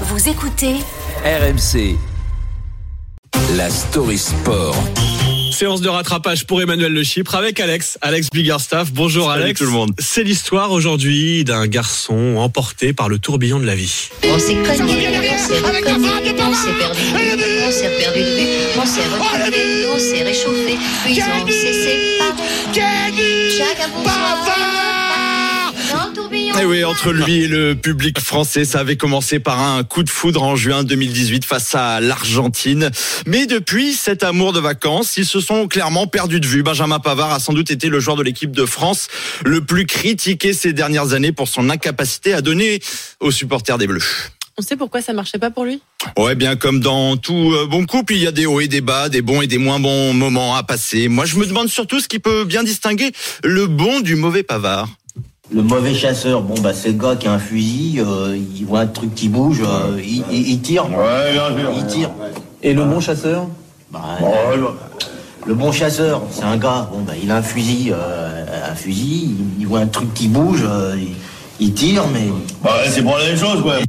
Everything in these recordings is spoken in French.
Vous écoutez RMC. La story sport. Séance de rattrapage pour Emmanuel Le Chypre avec Alex, Alex Biggerstaff. Bonjour Salut Alex. tout le monde. C'est l'histoire aujourd'hui d'un garçon emporté par le tourbillon de la vie. On s'est cogné, on s'est recogné, on s'est perdu de vue, on s'est perdu de vue, on s'est retrouvé, on s'est réchauffé, puis on s'est séparé. Chacun pour Et Eh oui, entre lui et le public français, ça avait commencé par un coup de foudre en juin 2018 face à l'Argentine. Mais depuis cet amour de vacances, ils se sont clairement perdus de vue. Benjamin Pavard a sans doute été le joueur de l'équipe de France le plus critiqué ces dernières années pour son incapacité à donner aux supporters des Bleus. On sait pourquoi ça marchait pas pour lui? Ouais, bien comme dans tout euh, bon couple, il y a des hauts et des bas, des bons et des moins bons moments à passer. Moi, je me demande surtout ce qui peut bien distinguer le bon du mauvais Pavard. Le mauvais chasseur, bon bah c'est le gars qui a un fusil, euh, il voit un truc qui bouge, euh, il, il- il tire. Il tire. Et le bon chasseur Bah, euh, le bon chasseur, c'est un gars, bon bah il a un fusil, euh, un fusil, il, il voit un truc qui bouge, euh, il, il tire, mais c'est pour la même chose, ouais.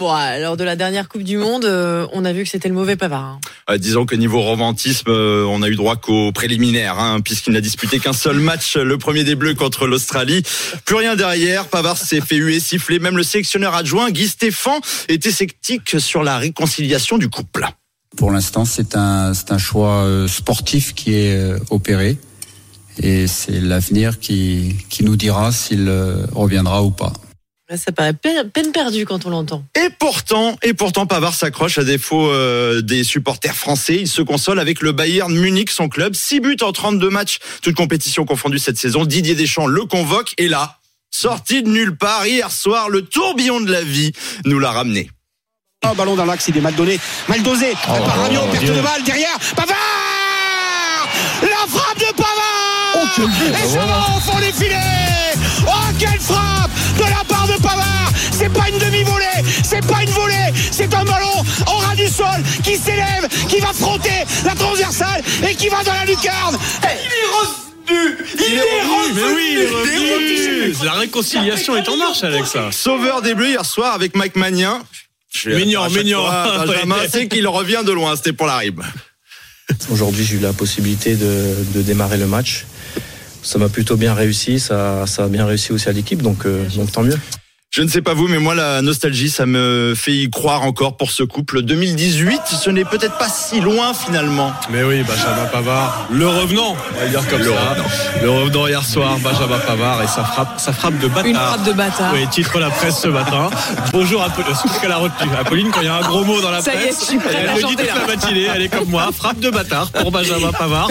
Bon, ah, lors de la dernière Coupe du Monde, euh, on a vu que c'était le mauvais Pavard. hein. Euh, disons que niveau romantisme, euh, on a eu droit qu'au préliminaire, hein, puisqu'il n'a disputé qu'un seul match, le premier des Bleus contre l'Australie. Plus rien derrière, Pavard s'est fait huer, siffler. Même le sélectionneur adjoint, Guy Stéphane, était sceptique sur la réconciliation du couple. Pour l'instant, c'est un, c'est un choix sportif qui est opéré. Et c'est l'avenir qui, qui nous dira s'il reviendra ou pas. Là, ça paraît pe- peine perdue quand on l'entend. Et pourtant, et pourtant, Pavard s'accroche à défaut euh, des supporters français. Il se console avec le Bayern Munich, son club. 6 buts en 32 matchs, toutes compétitions confondues cette saison. Didier Deschamps le convoque et là, sorti de nulle part hier soir, le tourbillon de la vie nous l'a ramené. Oh, ballon dans l'axe, il est mal donné, mal dosé. par Rabiot, perte de balle derrière. Pavard La frappe de Pavard Et ça va au fond des filets Oh, frappe de la part de Pavard C'est pas une demi-volée, c'est pas une volée, c'est un ballon au ras du sol qui s'élève, qui va frotter la transversale et qui va dans la lucarne. Il est revenu Il, est revenu Mais oui, il est revenu. revenu. La réconciliation est en marche, Alex. Sauveur des Bleus hier soir avec Mike Magnin. Mignon, mignon. Benjamin sait qu'il revient de loin, c'était pour la rib. Aujourd'hui, j'ai eu la possibilité de, de démarrer le match. Ça m'a plutôt bien réussi, ça, ça a bien réussi aussi à l'équipe, donc, euh, donc tant mieux. Je ne sais pas vous, mais moi, la nostalgie, ça me fait y croire encore pour ce couple. 2018, ce n'est peut-être pas si loin finalement. Mais oui, Benjamin Pavard, le revenant, on va le dire comme Le ça. revenant. Le revenant hier soir, Benjamin Pavard et sa frappe, sa frappe de bâtard. Une frappe de bâtard. Oui, titre la presse ce matin. Bonjour Apolline, c'est ce qu'elle a retenu. Apolline, quand il y a un gros mot dans la Ça y est, presse, je suis prête elle à le dit toute la matinée, elle est comme moi. Frappe de bâtard pour Benjamin Pavard.